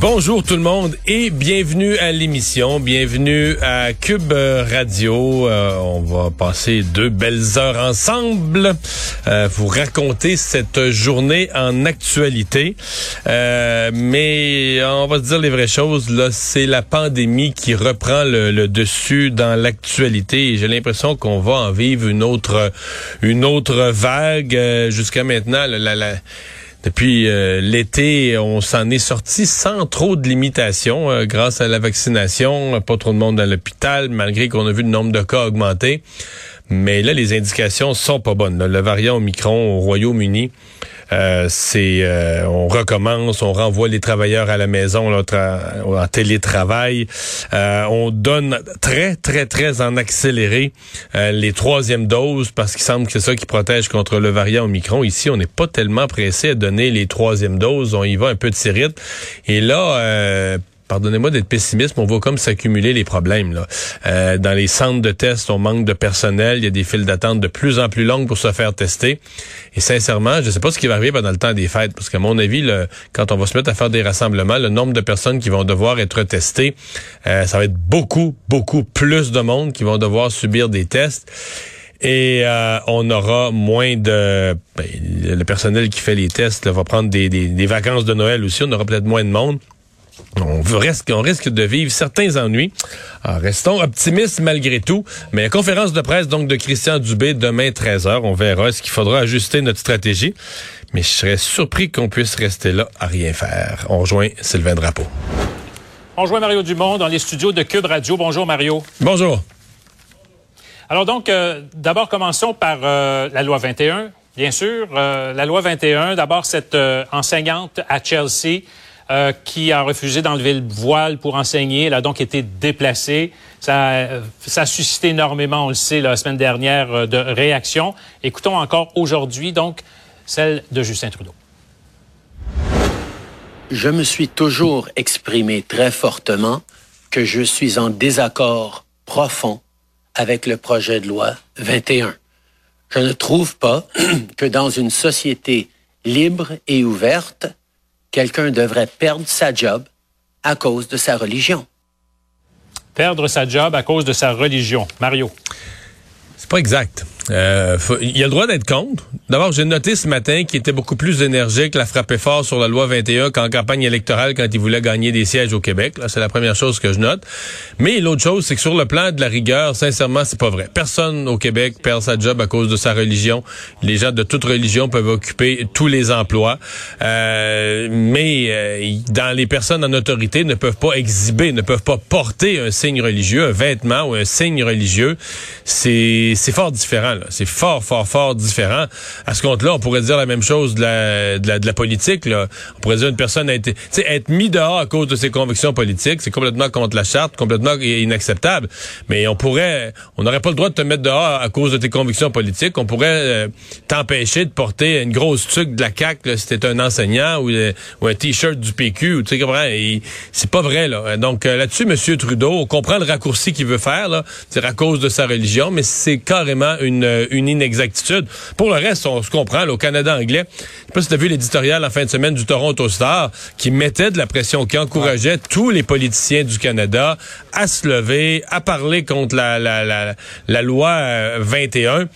Bonjour tout le monde et bienvenue à l'émission, bienvenue à Cube Radio. Euh, on va passer deux belles heures ensemble, euh, vous raconter cette journée en actualité. Euh, mais on va se dire les vraies choses, là, c'est la pandémie qui reprend le, dessus dans l'actualité j'ai l'impression qu'on va en vivre une autre une autre vague. Jusqu'à maintenant, la, la depuis euh, l'été, on s'en est sorti sans trop de limitations euh, grâce à la vaccination. Pas trop de monde dans l'hôpital, malgré qu'on a vu le nombre de cas augmenter. Mais là, les indications sont pas bonnes. Le variant Omicron au Royaume-Uni euh, c'est euh, on recommence, on renvoie les travailleurs à la maison en télétravail. Euh, on donne très, très, très en accéléré les troisièmes doses parce qu'il semble que c'est ça qui protège contre le variant Omicron. Ici, on n'est pas tellement pressé à donner les troisièmes doses. On y va un peu de sirite. Et là, pardonnez-moi d'être pessimiste, mais on voit comme s'accumuler les problèmes. Là. Euh, dans les centres de tests, on manque de personnel. Il y a des files d'attente de plus en plus longues pour se faire tester. Et sincèrement, je ne sais pas ce qui va arriver pendant le temps des fêtes, parce qu'à mon avis, quand on va se mettre à faire des rassemblements, le nombre de personnes qui vont devoir être testées, euh, ça va être beaucoup, beaucoup plus de monde qui vont devoir subir des tests. Et euh, on aura moins de... Ben, le personnel qui fait les tests va prendre des, des vacances de Noël aussi. On aura peut-être moins de monde. On risque, on risque de vivre certains ennuis. Alors, restons optimistes malgré tout. Mais conférence de presse donc de Christian Dubé demain 13h. On verra. Est-ce qu'il faudra ajuster notre stratégie? Mais je serais surpris qu'on puisse rester là à rien faire. On rejoint Sylvain Drapeau. On rejoint Mario Dumont dans les studios de Cube Radio. Bonjour Mario. Bonjour. Alors donc, euh, d'abord commençons par euh, la loi 21. Bien sûr, euh, la loi 21, d'abord cette enseignante à Chelsea euh, qui a refusé d'enlever le voile pour enseigner. Elle a donc été déplacée. Ça, euh, ça a suscité énormément, on le sait, la semaine dernière, euh, de réactions. Écoutons encore aujourd'hui, donc, celle de Justin Trudeau. Je me suis toujours exprimé très fortement que je suis en désaccord profond avec le projet de loi 21. Je ne trouve pas que dans une société libre et ouverte, quelqu'un devrait perdre sa job à cause de sa religion. Perdre sa job à cause de sa religion. Mario. C'est pas exact. Euh, il a le droit d'être contre. D'abord, j'ai noté ce matin qu'il était beaucoup plus énergique, la frappé fort sur la loi 21 qu'en campagne électorale quand il voulait gagner des sièges au Québec. C'est la première chose que je note. Mais l'autre chose, c'est que sur le plan de la rigueur, sincèrement, c'est pas vrai. Personne au Québec perd sa job à cause de sa religion. Les gens de toute religion peuvent occuper tous les emplois. Euh, mais euh, dans les personnes en autorité ne peuvent pas exhiber, ne peuvent pas porter un signe religieux, un vêtement ou un signe religieux. C'est fort différent. C'est fort, fort, fort différent. À ce compte-là, on pourrait dire la même chose de la, de la, politique. Là. On pourrait dire une personne a été... être mis dehors à cause de ses convictions politiques, c'est complètement contre la charte, complètement inacceptable. Mais on pourrait... On n'aurait pas le droit de te mettre dehors à cause de tes convictions politiques. On pourrait euh, t'empêcher de porter une grosse tuque de la CAQ si t'es un enseignant ou, euh, ou un T-shirt du PQ. Tu sais, c'est pas vrai. là. Donc euh, là-dessus, M. Trudeau, on comprend le raccourci qu'il veut faire, là, c'est à cause de sa religion, mais c'est carrément une une, inexactitude. Pour le reste, on se comprend, au Canada anglais, je sais pas si tu as vu l'éditorial en fin de semaine du Toronto Star, qui mettait de la pression, qui encourageait tous les politiciens du Canada à se lever, à parler contre la, la, la, la loi 21.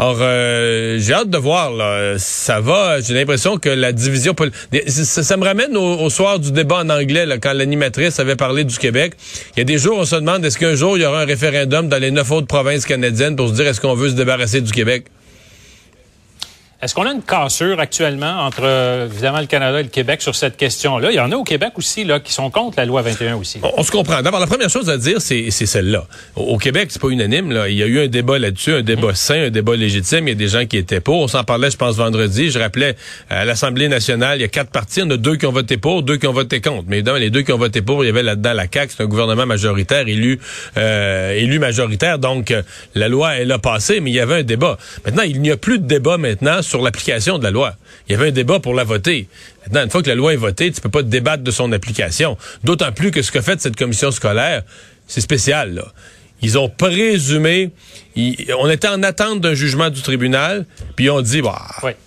Alors, euh, j'ai hâte de voir. Là. Ça va. J'ai l'impression que la division... Ça, me ramène au, soir du débat en anglais, là, quand l'animatrice avait parlé du Québec. Il y a des jours, on se demande, est-ce qu'un jour, il y aura un référendum dans les neuf autres provinces canadiennes pour se dire, est-ce qu'on veut se débarrasser du Québec? Est-ce qu'on a une cassure actuellement entre, euh, évidemment, le Canada et le Québec sur cette question-là? Il y en a au Québec aussi, là, qui sont contre la loi 21 aussi. On, se comprend. D'abord, la première chose à dire, c'est celle-là. Au, Québec, c'est pas unanime, là. Il y a eu un débat là-dessus, un débat sain, un débat légitime. Il y a des gens qui étaient pour. On s'en parlait, je pense, vendredi. Je rappelais, à l'Assemblée nationale, il y a quatre partis. Il y en a deux qui ont voté pour, deux qui ont voté contre. Mais évidemment, les deux qui ont voté pour, il y avait là-dedans la CAQ. C'est un gouvernement majoritaire, élu, euh, élu majoritaire. Donc, euh, la loi, elle a passé, mais il y avait un débat. Maintenant, il n'y a plus de débat maintenant sur l'application de la loi. Il y avait un débat pour la voter. Maintenant, une fois que la loi est votée, tu peux pas débattre de son application. D'autant plus que ce qu'a fait cette commission scolaire, c'est spécial. Là. Ils ont présumé, on était en attente d'un jugement du tribunal, puis on dit, bah,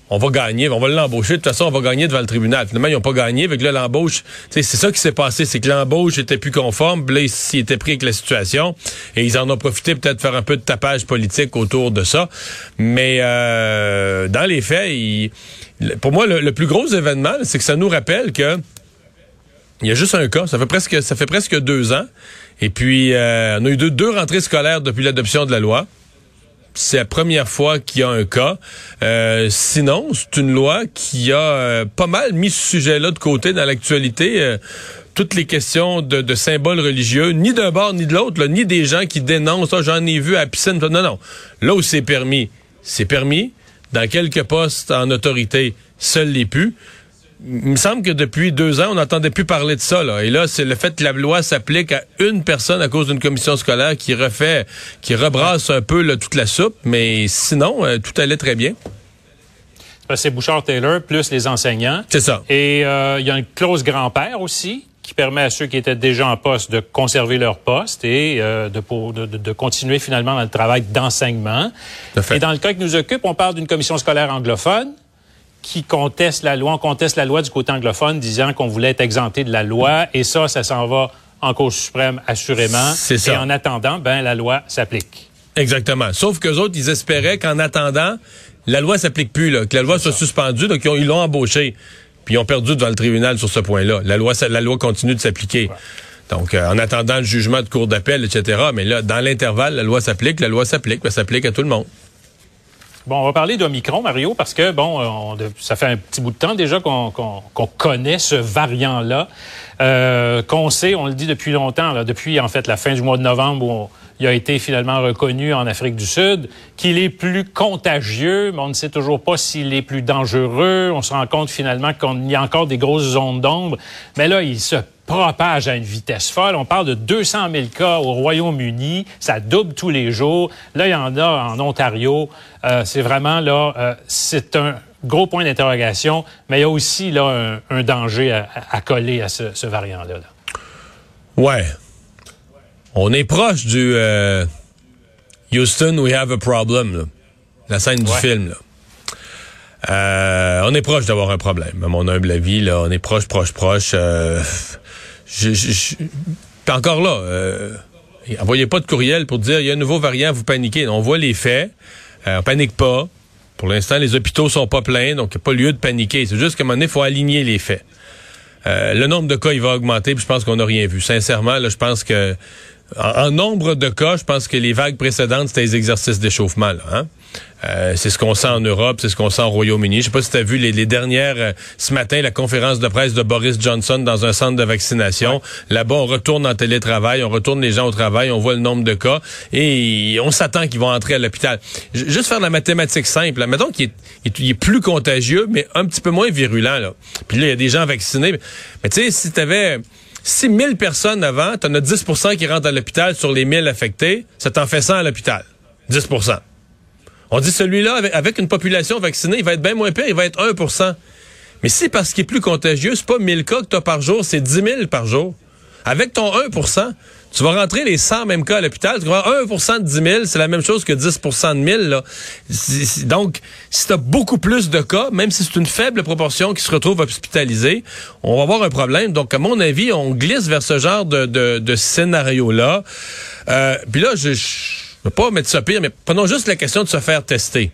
on va gagner, on va l'embaucher, de toute façon, on va gagner devant le tribunal. Finalement, ils n'ont pas gagné, avec là, l'embauche, c'est ça qui s'est passé, c'est que l'embauche était plus conforme, là, ils étaient pris avec la situation, et ils en ont profité peut-être de faire un peu de tapage politique autour de ça. Mais euh, dans les faits, pour moi, le plus gros événement, c'est que ça nous rappelle que il y a juste un cas. Ça fait presque, ça fait presque deux ans. Et puis, euh, on a eu deux, deux rentrées scolaires depuis l'adoption de la loi. C'est la première fois qu'il y a un cas. Euh, sinon, c'est une loi qui a euh, pas mal mis ce sujet-là de côté dans l'actualité. toutes les questions de, symboles religieux, ni d'un bord ni de l'autre, ni des gens qui dénoncent, oh, j'en ai vu à piscine. Non, non. Là où c'est permis, c'est permis. Dans quelques postes en autorité, seuls les pu il me semble que depuis deux ans, on n'entendait plus parler de ça. Là. Et là, c'est le fait que la loi s'applique à une personne à cause d'une commission scolaire qui refait, qui rebrasse un peu toute la soupe. Mais sinon, euh, tout allait très bien. C'est Bouchard-Taylor plus les enseignants. C'est ça. Et euh, il y a une clause grand-père aussi qui permet à ceux qui étaient déjà en poste de conserver leur poste et euh, de, de, de, continuer finalement dans le travail d'enseignement. Et dans le cas qui nous occupe, on parle d'une commission scolaire anglophone qui conteste la loi. On conteste la loi du côté anglophone, disant qu'on voulait être exempté de la loi. Et ça, ça s'en va en Cour suprême, assurément. C'est ça. Et en attendant, ben, la loi s'applique. Exactement. Sauf qu'eux autres, ils espéraient qu'en attendant, la loi s'applique plus, là, que la loi soit suspendue, donc ils l'ont embauché. Puis ils ont perdu devant le tribunal sur ce point-là. La loi, la loi continue de s'appliquer. Donc, euh, en attendant le jugement de cour d'appel, etc. Mais là, dans l'intervalle, la loi s'applique, la loi s'applique, ça s'applique à tout le monde. Bon, on va parler d'Omicron, Mario, parce que, bon, ça fait un petit bout de temps déjà qu'on connaît ce variant-là, euh, qu'on sait, on le dit depuis longtemps, là, depuis en fait la fin du mois de novembre où il a été finalement reconnu en Afrique du Sud, qu'il est plus contagieux, mais on ne sait toujours pas s'il est plus dangereux. On se rend compte finalement qu'il y a encore des grosses zones d'ombre. Mais là, il se propage à une vitesse folle. On parle de 200 000 cas au Royaume-Uni. Ça double tous les jours. Là, il y en a en Ontario. Euh, c'est vraiment là, euh, c'est un gros point d'interrogation, mais il y a aussi là un, danger à, coller à ce, variant-là. Ouais. On est proche du euh, Houston, we have a problem. La scène du film. On est proche d'avoir un problème, à mon humble avis. Là, on est proche, proche, proche je, je, encore là, euh, envoyez pas de courriel pour dire il y a un nouveau variant, vous paniquez. On voit les faits, euh, on panique pas. Pour l'instant, les hôpitaux sont pas pleins, donc il n'y a pas lieu de paniquer. C'est juste qu'à un moment donné, il faut aligner les faits. Euh, le nombre de cas, il va augmenter, puis je pense qu'on n'a rien vu. Sincèrement, là, je pense que en, nombre de cas, je pense que les vagues précédentes, c'était les exercices d'échauffement. Hein? Euh, c'est ce qu'on sent en Europe, c'est ce qu'on sent au Royaume-Uni. Je sais pas si tu as vu les, dernières euh, ce matin la conférence de presse de Boris Johnson dans un centre de vaccination. Là-bas, on retourne en télétravail, on retourne les gens au travail, on voit le nombre de cas et on s'attend qu'ils vont entrer à l'hôpital. Juste faire la mathématique simple. Là. Mettons qu'il est, plus contagieux, mais un petit peu moins virulent. Là. Puis là, il y a des gens vaccinés. Mais tu sais, si tu avais 6 000 personnes avant, tu en as 10 qui rentrent à l'hôpital sur les 1000 affectés, ça t'en fait 100 à l'hôpital. 10 On dit celui-là, avec, une population vaccinée, il va être bien moins pire, il va être 1% Mais si parce qu'il est plus contagieux, c'est pas 1000 cas que tu as par jour, c'est 10 000 par jour. Avec ton 1% tu vas rentrer les 100 mêmes cas à l'hôpital, tu vas 1% de 10 000, c'est la même chose que 10% de 1000. Là. Donc, si tu as beaucoup plus de cas, même si c'est une faible proportion qui se retrouve hospitalisée, on va avoir un problème. Donc, à mon avis, on glisse vers ce genre de, scénario-là. Euh, Puis là, je ne pas mettre ça pire, mais prenons juste la question de se faire tester.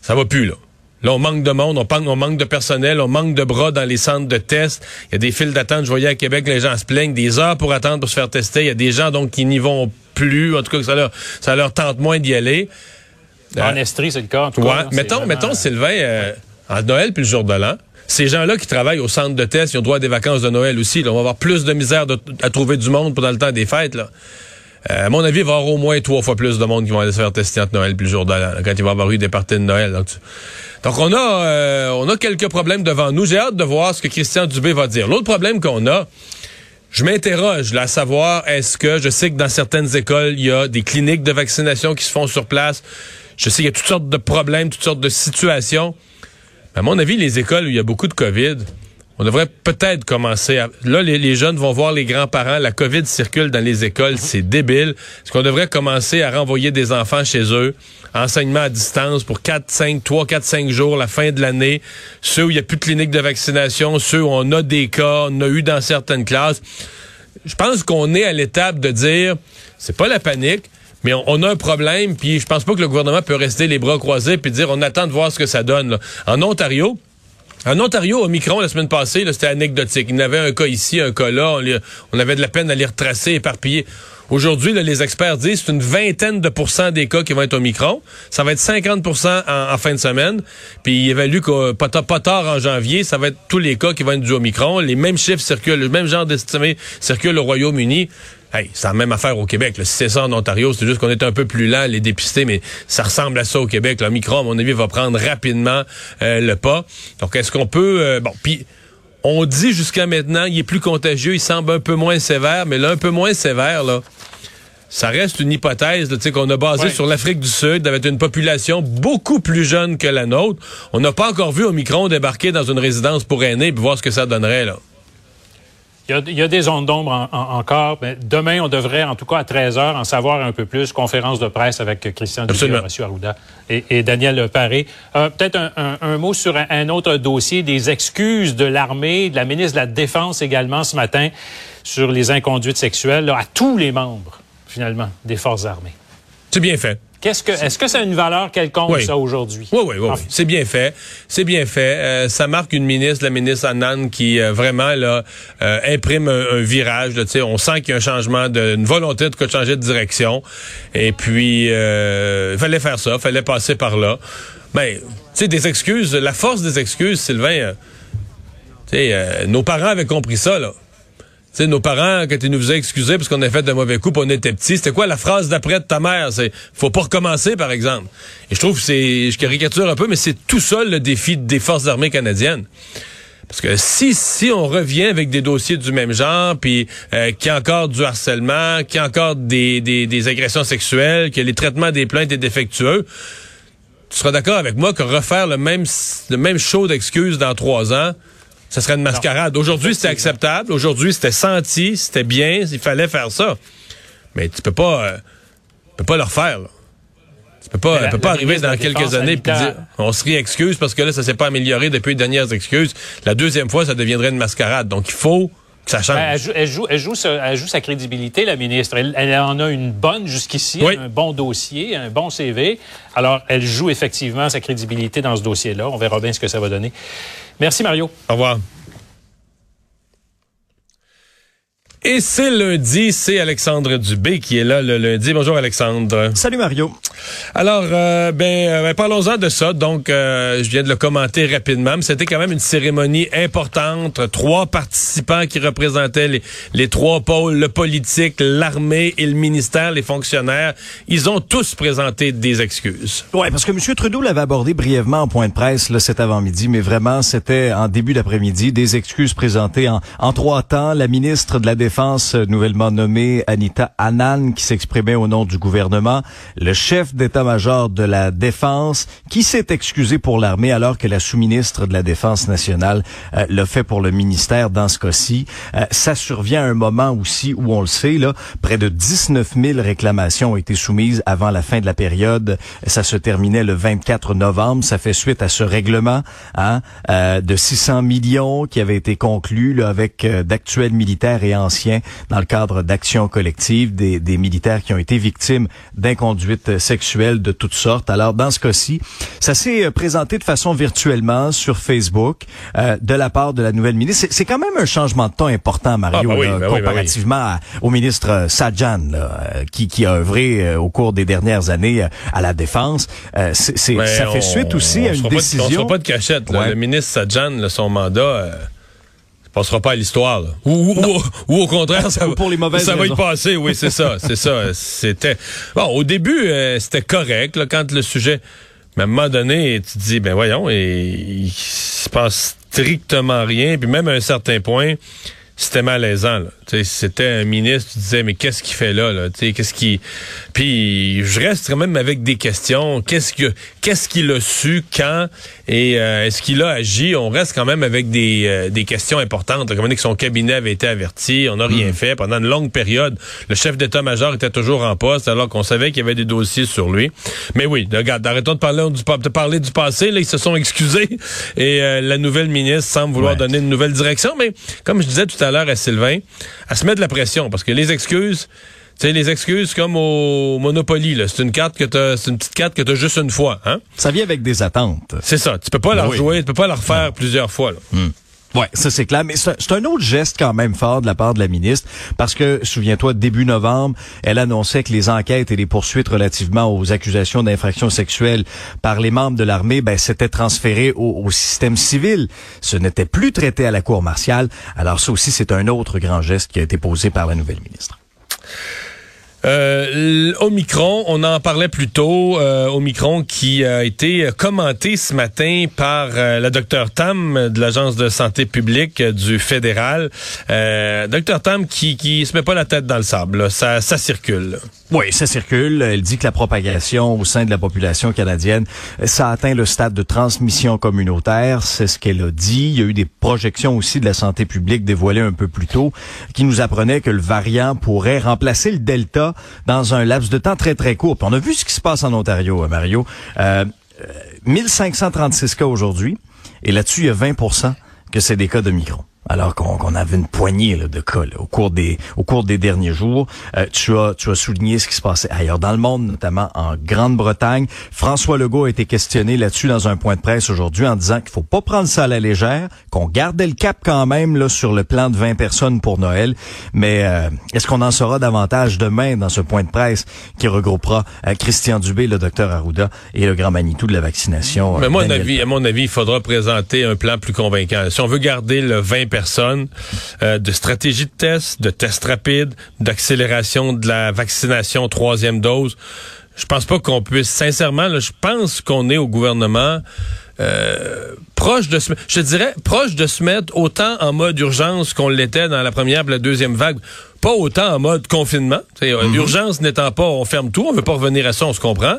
Ça va plus, là. Là, on manque de monde, on, manque de personnel, on manque de bras dans les centres de tests. Il y a des files d'attente. Je voyais à Québec, les gens se plaignent, des heures pour attendre pour se faire tester. Il y a des gens donc qui n'y vont plus. En tout cas, ça leur, ça leur tente moins d'y aller. En euh, Estrie, c'est le cas. En tout cas, mettons, mettons, Sylvain, euh, en Noël puis le jour de l'an, ces gens-là qui travaillent au centre de test, ils ont droit à des vacances de Noël aussi. Là. On va avoir plus de misère à trouver du monde pendant le temps des fêtes. Là. Euh, à mon avis, il va y avoir au moins trois fois plus de monde qui vont aller se faire tester entre Noël puis le jour de l'an, quand il va y avoir eu des parties de Noël. Donc, on a, euh, on a quelques problèmes devant nous. J'ai hâte de voir ce que Christian Dubé va dire. L'autre problème qu'on a, je m'interroge là, à savoir, est-ce que je sais que dans certaines écoles, il y a des cliniques de vaccination qui se font sur place. Je sais qu'il y a toutes sortes de problèmes, toutes sortes de situations. À mon avis, les écoles où il y a beaucoup de COVID, on devrait peut-être commencer à... Là, les, jeunes vont voir les grands-parents. La COVID circule dans les écoles. Mhm. C'est débile. Est-ce qu'on devrait commencer à renvoyer des enfants chez eux? Enseignement à distance pour 4, 5, 3, 4, 5 jours, la fin de l'année. Ceux où il n'y a plus de clinique de vaccination, ceux où on a des cas, on a eu dans certaines classes. Je pense qu'on est à l'étape de dire, c'est pas la panique, mais on, a un problème, puis je pense pas que le gouvernement peut rester les bras croisés puis dire on attend de voir ce que ça donne. En Ontario, en Ontario, au Micron, la semaine passée, c'était anecdotique. Il y avait un cas ici, un cas là. On, avait de la peine à les retracer, éparpiller. Aujourd'hui, les experts disent c'est une vingtaine de pourcents des cas qui vont être au Micron. Ça va être 50% en, fin de semaine. Puis il évalue que pas, pas, tard en janvier, ça va être tous les cas qui vont être dus au Micron. Les mêmes chiffres circulent, le même genre d'estimé circule au Royaume-Uni. Hey, c'est la même affaire au Québec. Si c'est ça en Ontario, c'est juste qu'on est un peu plus lent les dépister, mais ça ressemble à ça au Québec. Le micro, à mon avis, va prendre rapidement euh, le pas. Donc, est-ce qu'on peut... Euh, bon, puis on dit jusqu'à maintenant, il est plus contagieux, il semble un peu moins sévère, mais là, un peu moins sévère, là, ça reste une hypothèse qu'on a basée sur l'Afrique du Sud, avec une population beaucoup plus jeune que la nôtre. On n'a pas encore vu Omicron débarquer dans une résidence pour aînés et voir ce que ça donnerait, là. Il y, a, des zones d'ombre encore. Mais demain, on devrait, en tout cas à 13 h en savoir un peu plus. Conférence de presse avec Christian Dubé, M. Arruda et, Daniel Paré. Euh, peut-être un, mot sur un, autre dossier, des excuses de l'armée, de la ministre de la Défense également ce matin sur les inconduites sexuelles à tous les membres, finalement, des forces armées. C'est bien fait. Qu'est-ce que, est-ce que ça a une valeur quelconque, ça, aujourd'hui? Oui, oui, oui. C'est bien fait. C'est bien fait. Euh, ça marque une ministre, la ministre Annan, qui euh, vraiment là, euh, imprime un, virage. Là, on sent qu'il y a un changement, de, une volonté de changer de direction. Et puis, il fallait faire ça, fallait passer par là. Mais, tu sais, des excuses, la force des excuses, Sylvain, tu sais, nos parents avaient compris ça, là sais, nos parents, quand ils nous faisaient excuser parce qu'on a fait de mauvais coups, on était petits, c'était quoi la phrase d'après de ta mère? C'est faut pas recommencer, par exemple. Et je trouve que c'est, je caricature un peu, mais c'est tout seul le défi des forces armées canadiennes. Parce que si si on revient avec des dossiers du même genre, puis euh, qu'il y a encore du harcèlement, qu'il y a encore des, des, des agressions sexuelles, que les traitements des plaintes est défectueux, tu seras d'accord avec moi que refaire le même le même show d'excuses dans trois ans, ça serait une mascarade. Aujourd'hui, c'était acceptable. Aujourd'hui, c'était senti, c'était bien. Il fallait faire ça. Mais tu peux pas, euh, peux pas le refaire. Là. Tu peux pas, peux pas arriver dans quelques années et dire on se réexcuse parce que là, ça s'est pas amélioré depuis les dernières excuses. La deuxième fois, ça deviendrait une mascarade. Donc, il faut que ça change. Ben, elle, joue, elle, joue, elle, joue, sa crédibilité, la ministre. Elle, en a une bonne jusqu'ici, un bon dossier, un bon CV. Alors, elle joue effectivement sa crédibilité dans ce dossier-là. On verra bien ce que ça va donner. Merci, Mario. Au revoir. Et c'est lundi, c'est Alexandre Dubé qui est là le lundi. Bonjour Alexandre. Salut Mario. Alors, euh, ben, euh, ben, parlons-en de ça. Donc, euh, je viens de le commenter rapidement, mais c'était quand même une cérémonie importante. Trois participants qui représentaient les, trois pôles, le politique, l'armée et le ministère, les fonctionnaires. Ils ont tous présenté des excuses. Oui, parce que M. Trudeau l'avait abordé brièvement en point de presse là, cet avant-midi, mais vraiment, c'était en début d'après-midi, des excuses présentées en, en trois temps. La ministre de la Défense, nouvellement nommée Anita Annan, qui s'exprimait au nom du gouvernement, le chef d'état-major de la Défense, qui s'est excusé pour l'armée alors que la sous-ministre de la Défense nationale euh, l'a fait pour le ministère dans ce cas-ci. Euh, ça survient à un moment aussi où on le sait, là, près de 19 000 réclamations ont été soumises avant la fin de la période. Ça se terminait le 24 novembre. Ça fait suite à ce règlement hein, euh, de 600 millions qui avait été conclu là, avec d'actuels militaires et anciens dans le cadre d'actions collectives des, des, militaires qui ont été victimes d'inconduite sexuelle de toutes sortes. Alors, dans ce cas-ci, ça s'est euh, présenté de façon virtuellement sur Facebook euh, de la part de la nouvelle ministre. C'est quand même un changement de ton important, Mario, ah, ben ben comparativement au ministre Sajan, euh, qui, qui a œuvré au cours des dernières années à la défense. c'est ça fait suite aussi à une décision. on sera pas de cachette. Le ministre Sajan, son mandat passera pas à l'histoire. Ou, ou, au contraire, ça, pour les mauvaises ça va y passer. Oui, c'est ça, c'est ça. C'était bon. Au début, euh, c'était correct là, quand le sujet. Mais à un moment donné, tu te dis, ben voyons, et, il se passe strictement rien. Puis même à un certain point, c'était malaisant. C'était un ministre, tu disais, mais qu'est-ce qu'il fait là? là? Tu sais, Qu'est-ce qui. Puis je reste quand même avec des questions. Qu'est-ce que qu'est-ce qu'il a su, quand, et euh, est-ce qu'il a agi? On reste quand même avec des, euh, des questions importantes. Comme on dit que son cabinet avait été averti, on n'a rien fait. Pendant une longue période, le chef d'état-major était toujours en poste, alors qu'on savait qu'il y avait des dossiers sur lui. Mais oui, regarde, arrêtons de parler du, de parler du passé. Là, ils se sont excusés. Et euh, la nouvelle ministre semble vouloir Ouais. donner une nouvelle direction. Mais comme je disais tout à l'heure à Sylvain, à se mettre de la pression, parce que les excuses, sais, les excuses comme au Monopoly, là, c'est une carte que t'as, c'est une petite carte que t'as juste une fois, hein? Ça vient avec des attentes. C'est ça. Tu peux pas la oui. rejouer, tu peux pas la refaire plusieurs fois. Là. Ouais, ça c'est clair, mais c'est un- autre geste quand même fort de la part de la ministre, parce que, souviens-toi, début novembre, elle annonçait que les enquêtes et les poursuites relativement aux accusations d'infractions sexuelles par les membres de l'armée, ben, s'étaient transférées au, au système civil. Ce n'était plus traité à la cour martiale. Alors ça aussi, c'est un autre grand geste qui a été posé par la nouvelle ministre. Euh, Omicron, on en parlait plus tôt. Euh, Omicron qui a été commenté ce matin par euh, la docteur Tam de l'Agence de santé publique du fédéral. Euh, docteur Tam qui qui se met pas la tête dans le sable. Ça, ça circule. Oui, ça circule. Elle dit que la propagation au sein de la population canadienne, ça atteint le stade de transmission communautaire. C'est ce qu'elle a dit. Il y a eu des projections aussi de la santé publique dévoilées un peu plus tôt qui nous apprenaient que le variant pourrait remplacer le Delta dans un laps de temps très, très court. On a vu ce qui se passe en Ontario, hein, Mario. Euh, euh, 1536 cas aujourd'hui. Et là-dessus, il y a 20% que c'est des cas de micron. Alors qu'on qu'on avait une poignée là, de cas là, au cours des au cours des derniers jours, Euh, tu as tu as souligné ce qui se passait ailleurs dans le monde, notamment en Grande-Bretagne. François Legault a été questionné là-dessus dans un point de presse aujourd'hui en disant qu'il faut pas prendre ça à la légère, qu'on gardait le cap quand même là sur le plan de 20 personnes pour Noël. Mais euh, est-ce qu'on en saura davantage demain dans ce point de presse qui regroupera euh, Christian Dubé, le docteur Arruda et le grand Manitou de la vaccination. Mais moi, à mon avis, à mon avis, il faudra présenter un plan plus convaincant. Si on veut garder le 20 personnes, euh, de stratégie de test, de tests rapides, d'accélération de la vaccination troisième dose, je pense pas qu'on puisse, sincèrement, là, je pense qu'on est au gouvernement euh, proche de se, je dirais proche de se mettre autant en mode urgence qu'on l'était dans la première et la deuxième vague, pas autant en mode confinement. Sais, euh, Urgence n'étant pas, on ferme tout, on veut pas revenir à ça, on se comprend.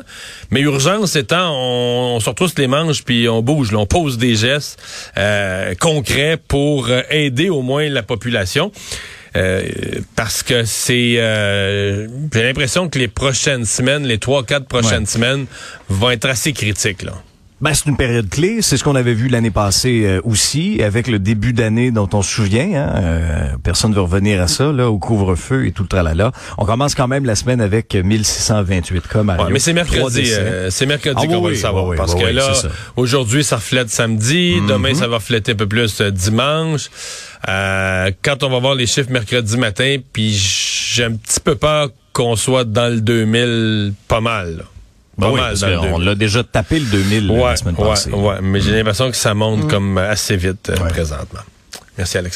Mais urgence étant, on, on se retrousse les manches puis on bouge, là, on pose des gestes euh, concrets pour euh, aider au moins la population. Euh, parce que c'est euh, j'ai l'impression que les prochaines semaines, les trois, quatre prochaines Ouais. semaines vont être assez critiques là. Ben, c'est une période clé. C'est ce qu'on avait vu l'année passée euh, aussi, avec le début d'année dont on se souvient. Hein, euh, personne ne veut revenir à ça, là, au couvre-feu et tout le tralala. On commence quand même la semaine avec 1628 cas, Mario. Ouais, mais c'est mercredi, euh, c'est mercredi Ah, qu'on oui, va le savoir. oui, parce oui, que là. Mhm. aujourd'hui, ça reflète samedi. Demain, ça va refléter un peu plus euh, dimanche. Euh, quand on va voir les chiffres mercredi matin, puis j'ai un petit peu peur qu'on soit dans le 2000 pas mal. là. Pas Ben oui, mal parce dans le qu'on 2000. l'a déjà tapé le 2000 Ouais, la semaine ouais, passée. ouais, mais j'ai l'impression que ça monte comme assez vite euh, Ouais. présentement. Merci Alexandre.